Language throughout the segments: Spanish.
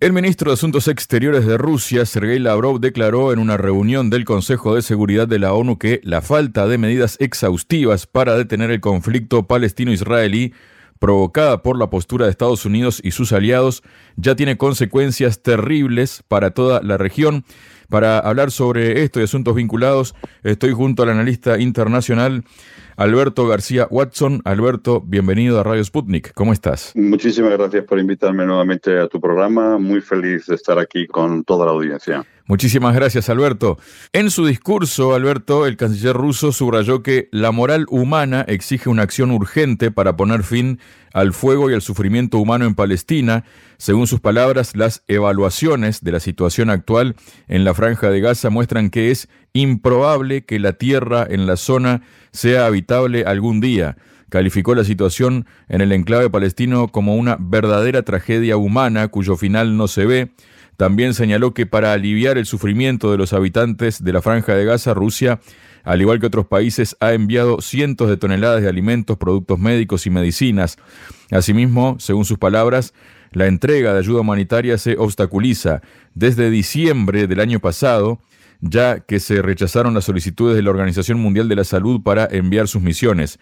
El ministro de Asuntos Exteriores de Rusia, Sergei Lavrov, declaró en una reunión del Consejo de Seguridad de la ONU que la falta de medidas exhaustivas para detener el conflicto palestino-israelí provocada por la postura de Estados Unidos y sus aliados ya tiene consecuencias terribles para toda la región. Para hablar sobre esto y asuntos vinculados, estoy junto al analista internacional Alberto García Watson. Alberto, bienvenido a Radio Sputnik. ¿Cómo estás? Muchísimas gracias por invitarme nuevamente a tu programa. Muy feliz de estar aquí con toda la audiencia. Muchísimas gracias, Alberto. En su discurso, Alberto, el canciller ruso subrayó que la moral humana exige una acción urgente para poner fin al fuego y al sufrimiento humano en Palestina. Según sus palabras, las evaluaciones de la situación actual en la franja de Gaza muestran que es improbable que la tierra en la zona sea habitable algún día. Calificó la situación en el enclave palestino como una verdadera tragedia humana cuyo final no se ve. También señaló que para aliviar el sufrimiento de los habitantes de la franja de Gaza, Rusia, al igual que otros países, ha enviado cientos de toneladas de alimentos, productos médicos y medicinas. Asimismo, según sus palabras, la entrega de ayuda humanitaria se obstaculiza. Desde diciembre del año pasado, ya que se rechazaron las solicitudes de la Organización Mundial de la Salud para enviar sus misiones.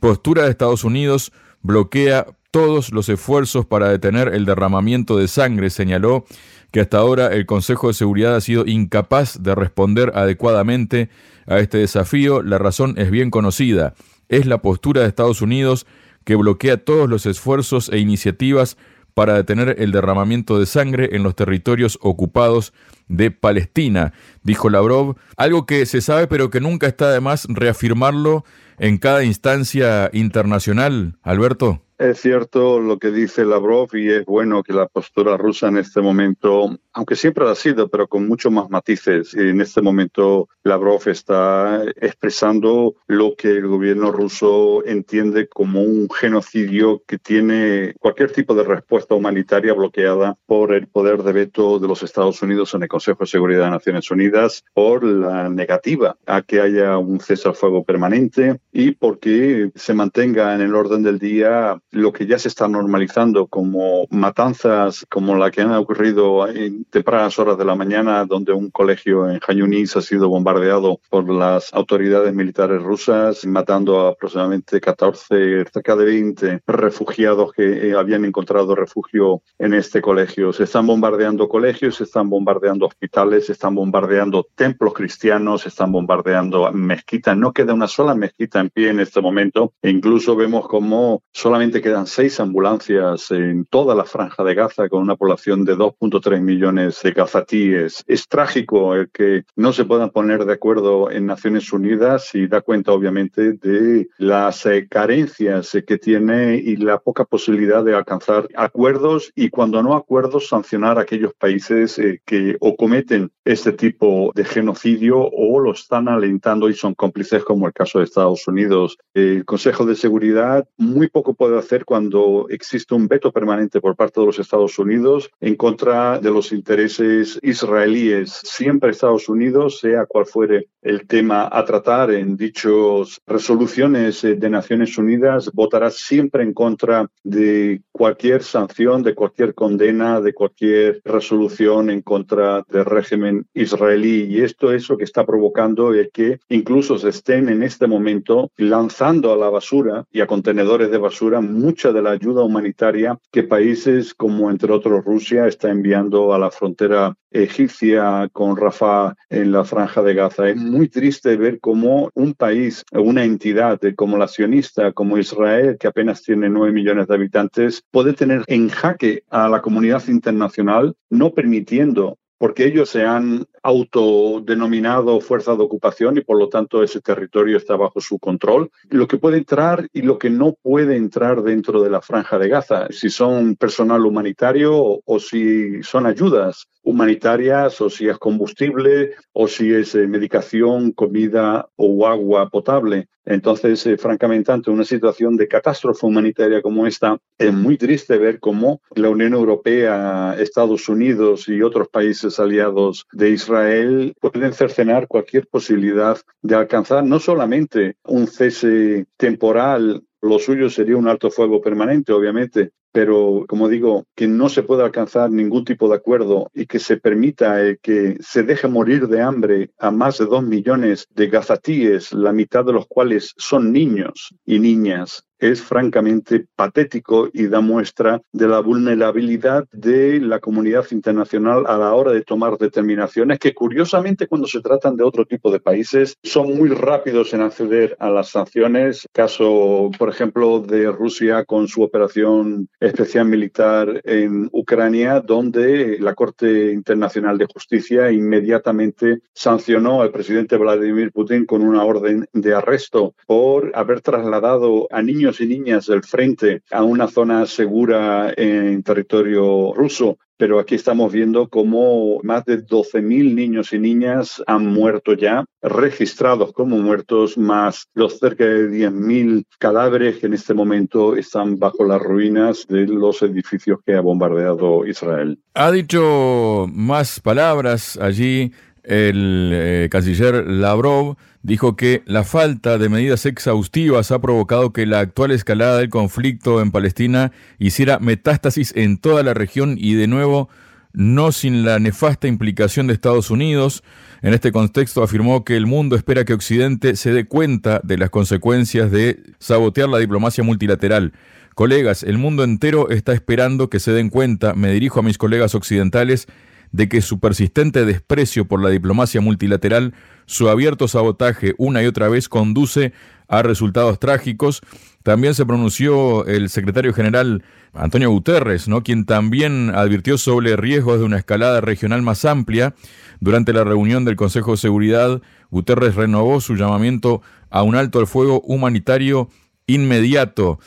Postura de Estados Unidos bloquea todos los esfuerzos para detener el derramamiento de sangre, señaló que hasta ahora el Consejo de Seguridad ha sido incapaz de responder adecuadamente a este desafío. La razón es bien conocida. Es la postura de Estados Unidos que bloquea todos los esfuerzos e iniciativas para detener el derramamiento de sangre en los territorios ocupados de Palestina, dijo Lavrov, algo que se sabe pero que nunca está de más reafirmarlo en cada instancia internacional, Alberto. Es cierto lo que dice Lavrov y es bueno que la postura rusa en este momento, aunque siempre ha sido, pero con mucho más matices, en este momento Lavrov está expresando lo que el gobierno ruso entiende como un genocidio que tiene cualquier tipo de respuesta humanitaria bloqueada por el poder de veto de los Estados Unidos en el Consejo de Seguridad de Naciones Unidas, por la negativa a que haya un cese al fuego permanente y porque se mantenga en el orden del día lo que ya se está normalizando como matanzas como la que han ocurrido en tempranas horas de la mañana, donde un colegio en Yunis ha sido bombardeado por las autoridades militares rusas, matando a aproximadamente 14, cerca de 20 refugiados que eh, habían encontrado refugio en este colegio. Se están bombardeando colegios, se están bombardeando hospitales, están bombardeando templos cristianos, están bombardeando mezquitas. No queda una sola mezquita en pie en este momento. E incluso vemos como solamente quedan seis ambulancias en toda la franja de Gaza con una población de 2.3 millones de gazatíes. Es trágico el que no se puedan poner de acuerdo en Naciones Unidas y da cuenta obviamente de las eh, carencias que tiene y la poca posibilidad de alcanzar acuerdos y cuando no acuerdos sancionar a aquellos países eh, que cometen este tipo de genocidio o lo están alentando y son cómplices como el caso de Estados Unidos. El Consejo de Seguridad muy poco puede hacer cuando existe un veto permanente por parte de los Estados Unidos en contra de los intereses israelíes. Siempre Estados Unidos, sea cual fuere el tema a tratar en dichas resoluciones eh, de Naciones Unidas, votará siempre en contra de cualquier sanción, de cualquier condena, de cualquier resolución en contra del régimen israelí. Y esto es lo que está provocando el que incluso se estén en este momento lanzando a la basura y a contenedores de basura mucha de la ayuda humanitaria que países como entre otros Rusia está enviando a la frontera egipcia con Rafah en la franja de Gaza. Es muy triste ver cómo un país, una entidad como la sionista, como Israel, que apenas tiene nueve millones de habitantes, puede tener en jaque a la comunidad internacional, no permitiendo porque ellos se han autodenominado fuerza de ocupación y por lo tanto ese territorio está bajo su control. Lo que puede entrar y lo que no puede entrar dentro de la franja de Gaza, si son personal humanitario o, si son ayudas humanitarias o si es combustible o si es eh, medicación, comida o agua potable. Entonces, eh, francamente, ante una situación de catástrofe humanitaria como esta, es muy triste ver cómo la Unión Europea, Estados Unidos y otros países aliados de Israel pueden cercenar cualquier posibilidad de alcanzar no solamente un cese temporal lo suyo sería un alto fuego permanente, obviamente, pero como digo, que no se pueda alcanzar ningún tipo de acuerdo y que se permita eh, que se deje morir de hambre a más de dos millones de gazatíes, la mitad de los cuales son niños y niñas, es francamente patético y da muestra de la vulnerabilidad de la comunidad internacional a la hora de tomar determinaciones que curiosamente cuando se tratan de otro tipo de países son muy rápidos en acceder a las sanciones. Caso, por ejemplo, de Rusia con su operación especial militar en Ucrania, donde la Corte Internacional de Justicia inmediatamente sancionó al presidente Vladimir Putin con una orden de arresto por haber trasladado a niños y niñas del frente a una zona segura en territorio ruso. Pero aquí estamos viendo cómo más de 12.000 niños y niñas han muerto ya, registrados como muertos, más los cerca de 10.000 cadáveres que en este momento están bajo las ruinas de los edificios que ha bombardeado Israel. Ha dicho más palabras allí el eh, canciller Lavrov dijo que la falta de medidas exhaustivas ha provocado que la actual escalada del conflicto en Palestina hiciera metástasis en toda la región y de nuevo no sin la nefasta implicación de Estados Unidos. En este contexto afirmó que el mundo espera que Occidente se dé cuenta de las consecuencias de sabotear la diplomacia multilateral. Colegas, el mundo entero está esperando que se den cuenta, me dirijo a mis colegas occidentales, de que su persistente desprecio por la diplomacia multilateral, su abierto sabotaje una y otra vez conduce a resultados trágicos. También se pronunció el secretario general Antonio Guterres, ¿no? quien también advirtió sobre riesgos de una escalada regional más amplia. Durante la reunión del Consejo de Seguridad, Guterres renovó su llamamiento a un alto al fuego humanitario inmediato.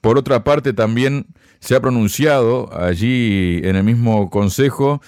Por otra parte, también se ha pronunciado allí en el mismo Consejo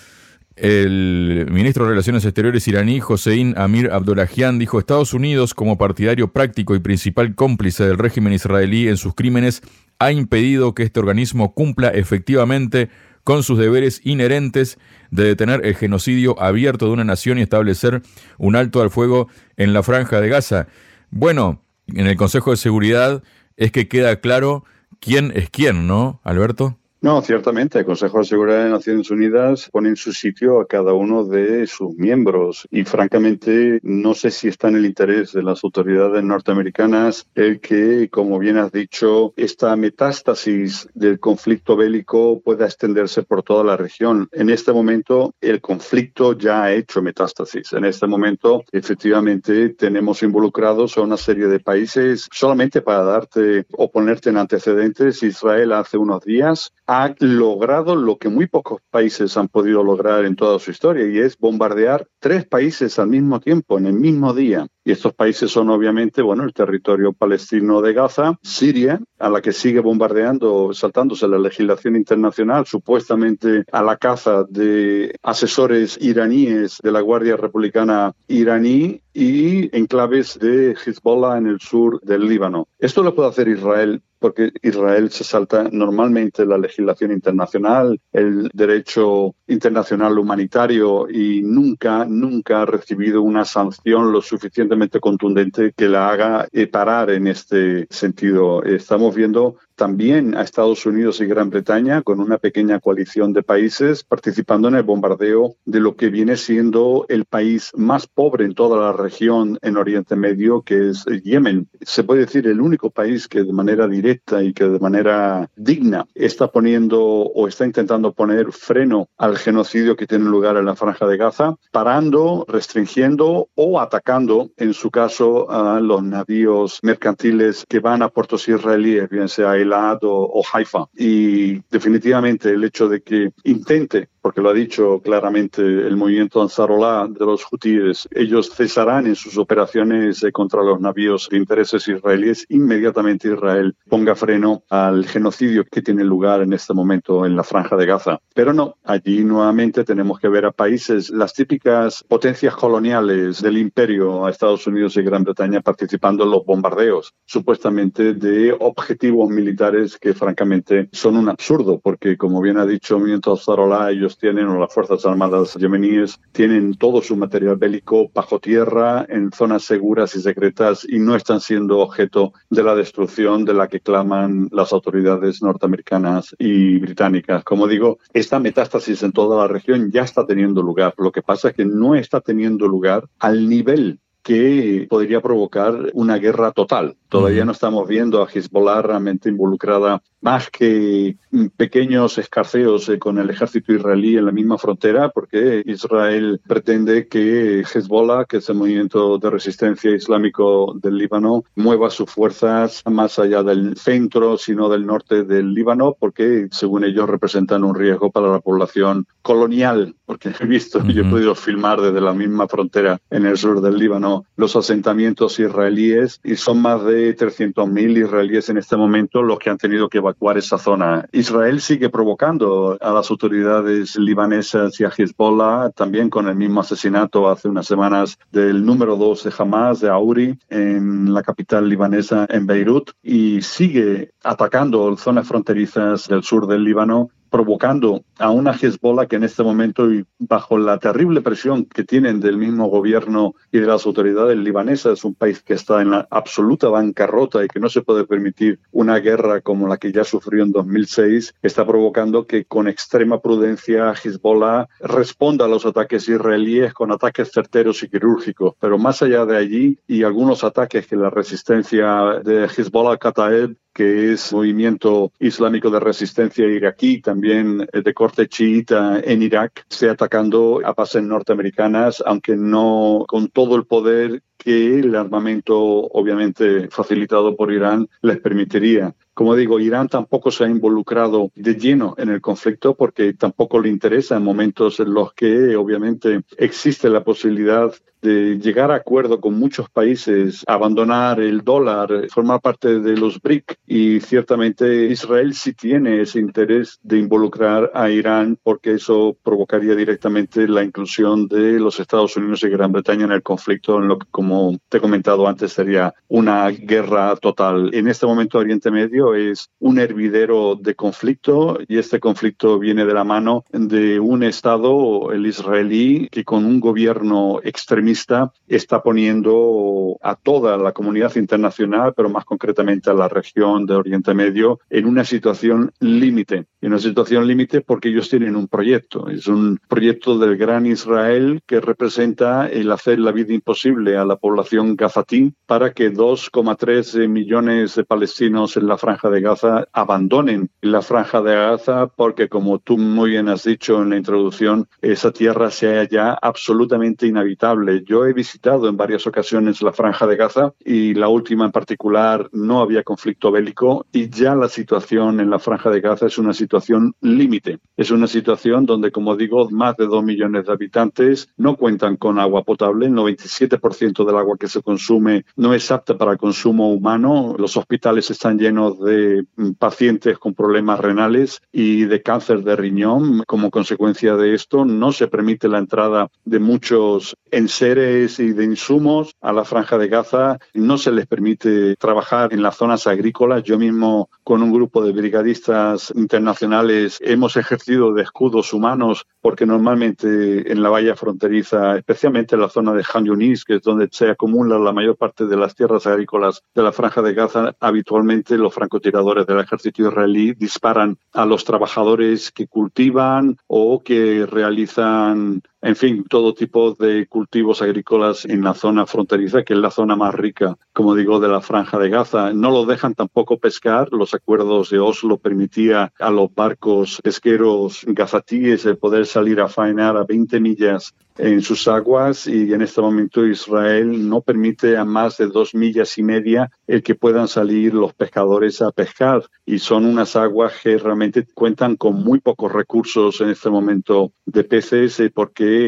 el ministro de Relaciones Exteriores iraní, Hossein Amir Abdollahian, dijo Estados Unidos, como partidario práctico y principal cómplice del régimen israelí en sus crímenes, ha impedido que este organismo cumpla efectivamente con sus deberes inherentes de detener el genocidio abierto de una nación y establecer un alto al fuego en la franja de Gaza. Bueno, en el Consejo de Seguridad es que queda claro quién es quién, ¿no, Alberto? No, ciertamente, el Consejo de Seguridad de Naciones Unidas pone en su sitio a cada uno de sus miembros y francamente no sé si está en el interés de las autoridades norteamericanas el que, como bien has dicho, esta metástasis del conflicto bélico pueda extenderse por toda la región. En este momento el conflicto ya ha hecho metástasis. En este momento efectivamente tenemos involucrados a una serie de países. Solamente para darte o ponerte en antecedentes, Israel hace unos días ha logrado lo que muy pocos países han podido lograr en toda su historia y es bombardear tres países al mismo tiempo, en el mismo día. Y estos países son obviamente, bueno, el territorio palestino de Gaza, Siria, a la que sigue bombardeando, saltándose la legislación internacional, supuestamente a la caza de asesores iraníes de la Guardia Republicana iraní y enclaves de Hezbollah en el sur del Líbano. Esto lo puede hacer Israel porque Israel se salta normalmente la legislación internacional, el derecho internacional humanitario y nunca, nunca ha recibido una sanción lo contundente que la haga parar en este sentido. Estamos viendo también a Estados Unidos y Gran Bretaña con una pequeña coalición de países participando en el bombardeo de lo que viene siendo el país más pobre en toda la región en Oriente Medio, que es Yemen. Se puede decir el único país que de manera directa y que de manera digna está poniendo o está intentando poner freno al genocidio que tiene lugar en la franja de Gaza, parando, restringiendo o atacando, en su caso, a los navíos mercantiles que van a puertos israelíes, bien sea el o, Haifa. Y definitivamente el hecho de que intente porque lo ha dicho claramente el movimiento Ansarolá de los hutíes, ellos cesarán en sus operaciones eh, contra los navíos de intereses israelíes, inmediatamente Israel ponga freno al genocidio que tiene lugar en este momento en la franja de Gaza. Pero no, allí nuevamente tenemos que ver a países, las típicas potencias coloniales del imperio, a Estados Unidos y Gran Bretaña participando en los bombardeos, supuestamente de objetivos militares que francamente son un absurdo, porque como bien ha dicho Movimiento Zarolá, ellos tienen, o las Fuerzas Armadas yemeníes, tienen todo su material bélico bajo tierra, en zonas seguras y secretas, y no están siendo objeto de la destrucción de la que claman las autoridades norteamericanas y británicas. Como digo, esta metástasis en toda la región ya está teniendo lugar. Lo que pasa es que no está teniendo lugar al nivel que podría provocar una guerra total. Todavía no estamos viendo a Hezbollah realmente involucrada más que pequeños escarceos eh, con el ejército israelí en la misma frontera, porque Israel pretende que Hezbollah, que es el movimiento de resistencia islámico del Líbano, mueva sus fuerzas más allá del centro, sino del norte del Líbano, porque según ellos representan un riesgo para la población colonial, porque he visto, y he podido filmar desde la misma frontera en el sur del Líbano los asentamientos israelíes y son más de 300.000 israelíes en este momento los que han tenido que evacuar esa zona. Israel sigue provocando a las autoridades libanesas y a Hezbollah, también con el mismo asesinato hace unas semanas del número dos de Hamas, de Auri, en la capital libanesa, en Beirut, y sigue atacando zonas fronterizas del sur del Líbano provocando a una Hezbollah que en este momento, y bajo la terrible presión que tienen del mismo gobierno y de las autoridades libanesas, es un país que está en la absoluta bancarrota y que no se puede permitir una guerra como la que ya sufrió en 2006, está provocando que con extrema prudencia Hezbollah responda a los ataques israelíes con ataques certeros y quirúrgicos. Pero más allá de allí, y algunos ataques que la resistencia de Hezbollah Kataeb que es movimiento islámico de resistencia iraquí, también eh, de corte chiita en Irak, esté atacando a bases norteamericanas, aunque no con todo el poder que el armamento, obviamente facilitado por Irán, les permitiría. Como digo, Irán tampoco se ha involucrado de lleno en el conflicto porque tampoco le interesa en momentos en los que obviamente existe la posibilidad de llegar a acuerdo con muchos países, abandonar el dólar, formar parte de los BRIC y ciertamente Israel sí tiene ese interés de involucrar a Irán porque eso provocaría directamente la inclusión de los Estados Unidos y Gran Bretaña en el conflicto en lo que como te he comentado antes sería una guerra total. En este momento Oriente Medio es un hervidero de conflicto y este conflicto viene de la mano de un Estado, el israelí, que con un gobierno extremista está poniendo a toda la comunidad internacional, pero más concretamente a la región de Oriente Medio, en una situación límite. En una situación límite porque ellos tienen un proyecto. Es un proyecto del gran Israel que representa el hacer la vida imposible a la población gazatí para que 2,3 millones de palestinos en la franja de Gaza abandonen la franja de Gaza porque, como tú muy bien has dicho en la introducción, esa tierra sea ya absolutamente inhabitable. Yo he visitado en varias ocasiones la franja de Gaza y la última en particular no había conflicto bélico y ya la situación en la franja de Gaza es una situación límite. Es una situación donde, como digo, más de dos millones de habitantes no cuentan con agua potable. El 97% del agua que se consume no es apta para consumo humano. Los hospitales están llenos de Mm, pacientes con problemas renales y de cáncer de riñón. Como consecuencia de esto, no se permite la entrada de muchos enseres y de insumos a la franja de Gaza. No se les permite trabajar en las zonas agrícolas. Yo mismo, con un grupo de brigadistas internacionales, hemos ejercido de escudos humanos porque normalmente en la valla fronteriza, especialmente en la zona de Han Yunis, que es donde se acumula la mayor parte de las tierras agrícolas de la franja de Gaza, habitualmente los francotiradores del ejército israelí disparan a los trabajadores que cultivan o que realizan en fin, todo tipo de cultivos agrícolas en la zona fronteriza, que es la zona más rica, como digo, de la franja de Gaza. No lo dejan tampoco pescar. Los acuerdos de Oslo permitía a los barcos pesqueros gazatíes el poder salir a faenar a 20 millas en sus aguas y en este momento Israel no permite a más de dos millas y media el que puedan salir los pescadores a pescar y son unas aguas que realmente cuentan con muy pocos recursos en este momento de peces eh,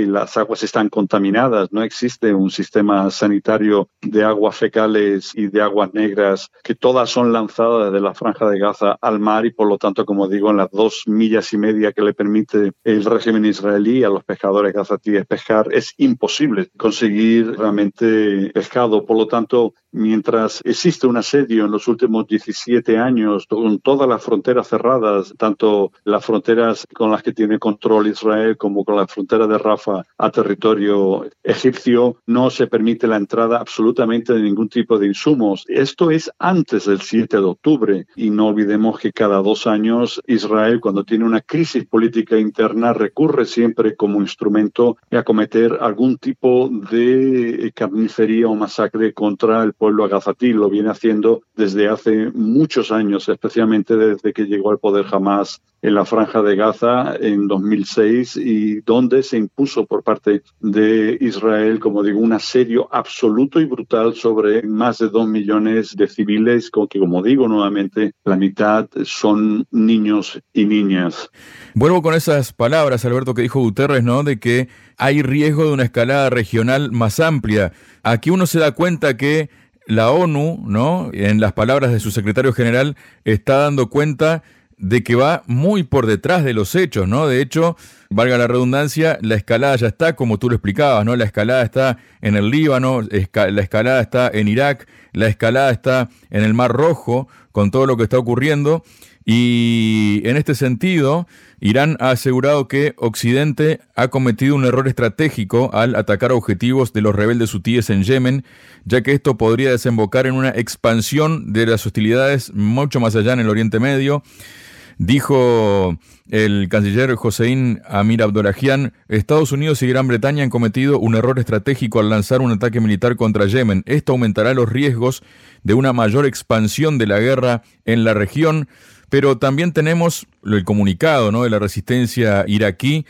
las aguas están contaminadas, no existe un sistema sanitario de aguas fecales y de aguas negras que todas son lanzadas de la franja de Gaza al mar y por lo tanto, como digo, en las dos millas y media que le permite el régimen israelí a los pescadores gazatíes pescar, es imposible conseguir realmente pescado. Por lo tanto, mientras existe un asedio en los últimos 17 años con todas las fronteras cerradas, tanto las fronteras con las que tiene control Israel como con la frontera de Rafa a territorio egipcio, no se permite la entrada absolutamente de ningún tipo de insumos. Esto es antes del 7 de octubre y no olvidemos que cada dos años Israel, cuando tiene una crisis política interna, recurre siempre como instrumento a cometer algún tipo de carnicería o masacre contra el pueblo agazatí. Lo viene haciendo desde hace muchos años, especialmente desde que llegó al poder Hamas en la franja de Gaza en 2006 y donde se impuso por parte de Israel, como digo, un asedio absoluto y brutal sobre más de dos millones de civiles, con que, como digo nuevamente, la mitad son niños y niñas. Vuelvo con esas palabras, Alberto, que dijo Guterres, ¿no? De que hay riesgo de una escalada regional más amplia. Aquí uno se da cuenta que la ONU, ¿no? En las palabras de su secretario general, está dando cuenta de que va muy por detrás de los hechos, ¿no? De hecho, valga la redundancia, la escalada ya está, como tú lo explicabas, ¿no? La escalada está en el Líbano, la escalada está en Irak, la escalada está en el Mar Rojo, con todo lo que está ocurriendo. Y en este sentido, Irán ha asegurado que Occidente ha cometido un error estratégico al atacar objetivos de los rebeldes hutíes en Yemen, ya que esto podría desembocar en una expansión de las hostilidades mucho más allá en el Oriente Medio. Dijo el canciller Hossein Amir Abdollahian, Estados Unidos y Gran Bretaña han cometido un error estratégico al lanzar un ataque militar contra Yemen. Esto aumentará los riesgos de una mayor expansión de la guerra en la región, pero también tenemos el comunicado ¿no? de la resistencia iraquí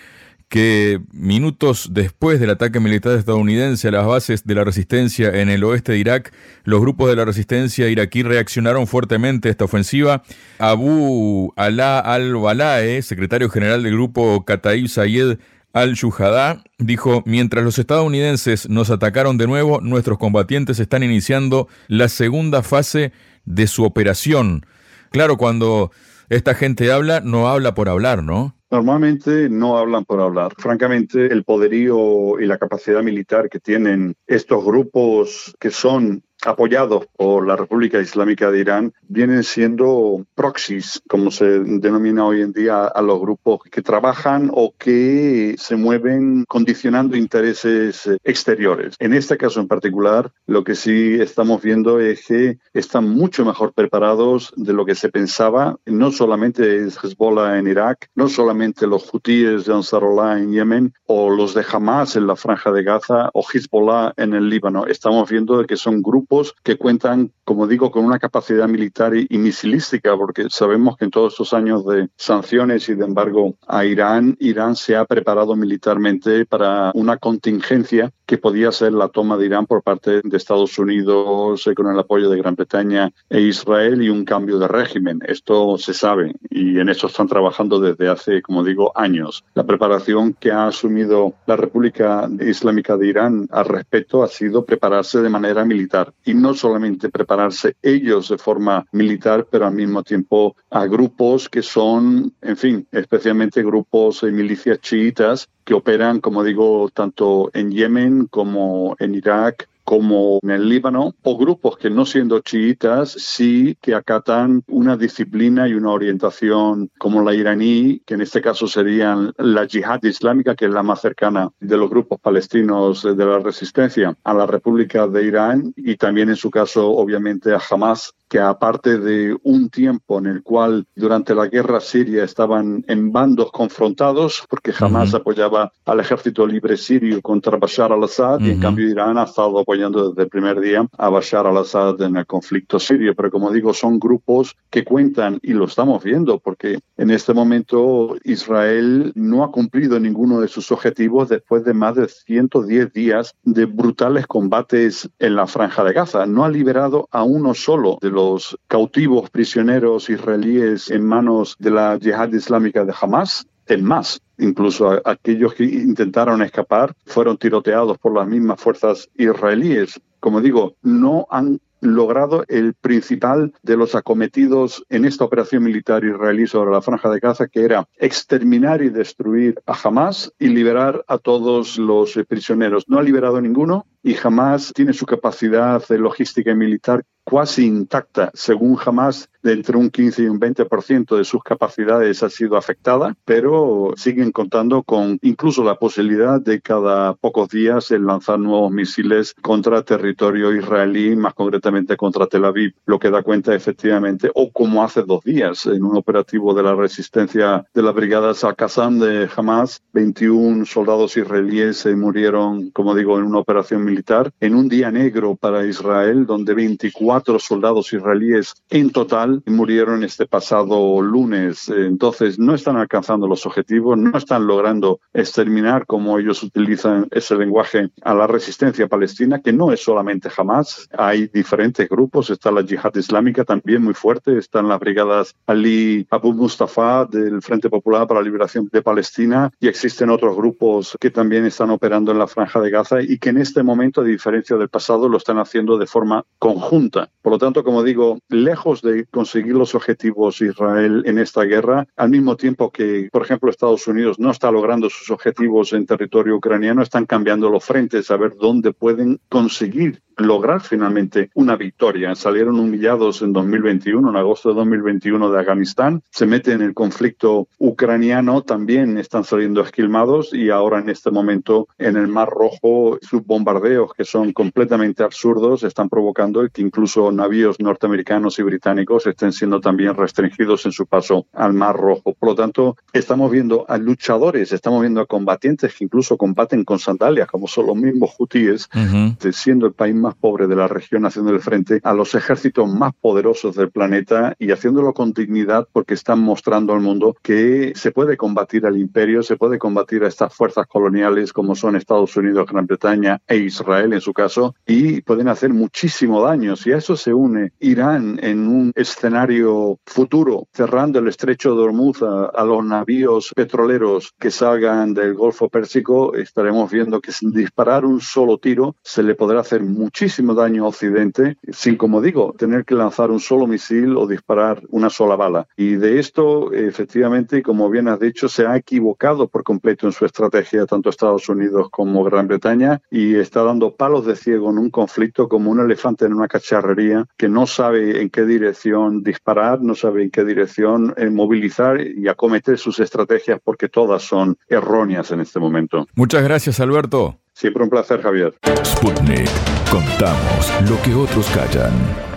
que minutos después del ataque militar estadounidense a las bases de la resistencia en el oeste de Irak, los grupos de la resistencia iraquí reaccionaron fuertemente a esta ofensiva. Abu Alá al-Balae, secretario general del grupo Kataib Sayed al-Shuhada, dijo, mientras los estadounidenses nos atacaron de nuevo, nuestros combatientes están iniciando la segunda fase de su operación. Claro, cuando esta gente habla, no habla por hablar, ¿no? Normalmente no hablan por hablar. Francamente, el poderío y la capacidad militar que tienen estos grupos que son apoyados por la República Islámica de Irán, vienen siendo proxies, como se denomina hoy en día a los grupos que trabajan o que se mueven condicionando intereses exteriores. En este caso en particular, lo que sí estamos viendo es que están mucho mejor preparados de lo que se pensaba, no solamente Hezbollah en Irak, no solamente los hutíes de Ansarullah en Yemen o los de Hamas en la franja de Gaza o Hezbollah en el Líbano. Estamos viendo que son grupos que cuentan, como digo, con una capacidad militar y, misilística, porque sabemos que en todos estos años de sanciones y de embargo a Irán, Irán se ha preparado militarmente para una contingencia que podía ser la toma de Irán por parte de Estados Unidos eh, con el apoyo de Gran Bretaña e Israel y un cambio de régimen. Esto se sabe y en eso están trabajando desde hace, como digo, años. La preparación que ha asumido la República Islámica de Irán al respecto ha sido prepararse de manera militar y no solamente prepararse ellos de forma militar, pero al mismo tiempo a grupos que son, en fin, especialmente grupos de milicias chiitas que operan, como digo, tanto en Yemen como en Irak como en el Líbano, o grupos que no siendo chiitas sí que acatan una disciplina y una orientación como la iraní, que en este caso serían la yihad islámica, que es la más cercana de los grupos palestinos de la resistencia a la República de Irán y también en su caso obviamente a Hamas que aparte de un tiempo en el cual durante la guerra siria estaban en bandos confrontados, porque jamás apoyaba al ejército libre sirio contra Bashar al-Assad, y en cambio Irán ha estado apoyando desde el primer día a Bashar al-Assad en el conflicto sirio. Pero como digo, son grupos que cuentan, y lo estamos viendo, porque en este momento Israel no ha cumplido ninguno de sus objetivos después de más de 110 días de brutales combates en la franja de Gaza. No ha liberado a uno solo de los cautivos prisioneros israelíes en manos de la yihad islámica de Hamas. En más, incluso aquellos que intentaron escapar fueron tiroteados por las mismas fuerzas israelíes. Como digo, no han logrado el principal de los acometidos en esta operación militar israelí sobre la franja de Gaza, que era exterminar y destruir a Hamas y liberar a todos los prisioneros. No ha liberado ninguno y Hamas tiene su capacidad logística y militar casi intacta, según jamás de entre un 15 y un 20% de sus capacidades ha sido afectada, pero siguen contando con incluso la posibilidad de cada pocos días el lanzar nuevos misiles contra territorio israelí, más concretamente contra Tel Aviv, lo que da cuenta efectivamente, o como hace dos días, en un operativo de la resistencia de las brigadas Al-Qassam de Hamas, 21 soldados israelíes murieron, como digo, en una operación militar, en un día negro para Israel, donde 24 cuatro soldados israelíes en total murieron este pasado lunes. Entonces, no están alcanzando los objetivos, no están logrando exterminar, como ellos utilizan ese lenguaje, a la resistencia palestina, que no es solamente Hamas. Hay diferentes grupos. Está la yihad islámica también muy fuerte. Están las brigadas Ali Abu Mustafa del Frente Popular para la Liberación de Palestina y existen otros grupos que también están operando en la franja de Gaza y que en este momento, a diferencia del pasado, lo están haciendo de forma conjunta por lo tanto, como digo, lejos de conseguir los objetivos Israel en esta guerra, al mismo tiempo que, por ejemplo, Estados Unidos no está logrando sus objetivos en territorio ucraniano, están cambiando los frentes a ver dónde pueden conseguir lograr finalmente una victoria. Salieron humillados en 2021, en agosto de 2021 de Afganistán, se meten en el conflicto ucraniano, también están saliendo esquilmados y ahora en este momento en el Mar Rojo sus que son completamente absurdos están provocando que incluso navíos norteamericanos y británicos estén siendo también restringidos en su paso al Mar Rojo. Por lo tanto, estamos viendo a luchadores, estamos viendo a combatientes que incluso combaten con sandalias, como son los mismos hutíes, siendo el país más pobre de la región haciendo el frente a los ejércitos más poderosos del planeta y haciéndolo con dignidad porque están mostrando al mundo que se puede combatir al imperio, se puede combatir a estas fuerzas coloniales como son Estados Unidos, Gran Bretaña e Israel en su caso y pueden hacer muchísimo daño. Si a eso se une Irán en un escenario futuro cerrando el estrecho de Hormuz a, a los navíos petroleros que salgan del Golfo Pérsico, estaremos viendo que sin disparar un solo tiro se le podrá hacer muchísimo daño a Occidente sin, como digo, tener que lanzar un solo misil o disparar una sola bala. Y de esto, efectivamente, como bien has dicho, se ha equivocado por completo en su estrategia tanto Estados Unidos como Gran Bretaña y está dando palos de ciego en un conflicto como un elefante en una cacharrería que no sabe en qué dirección disparar, no sabe en qué dirección eh, movilizar y acometer sus estrategias porque todas son erróneas en este momento. Muchas gracias, Alberto. Siempre un placer, Javier. Sputnik. Contamos lo que otros callan.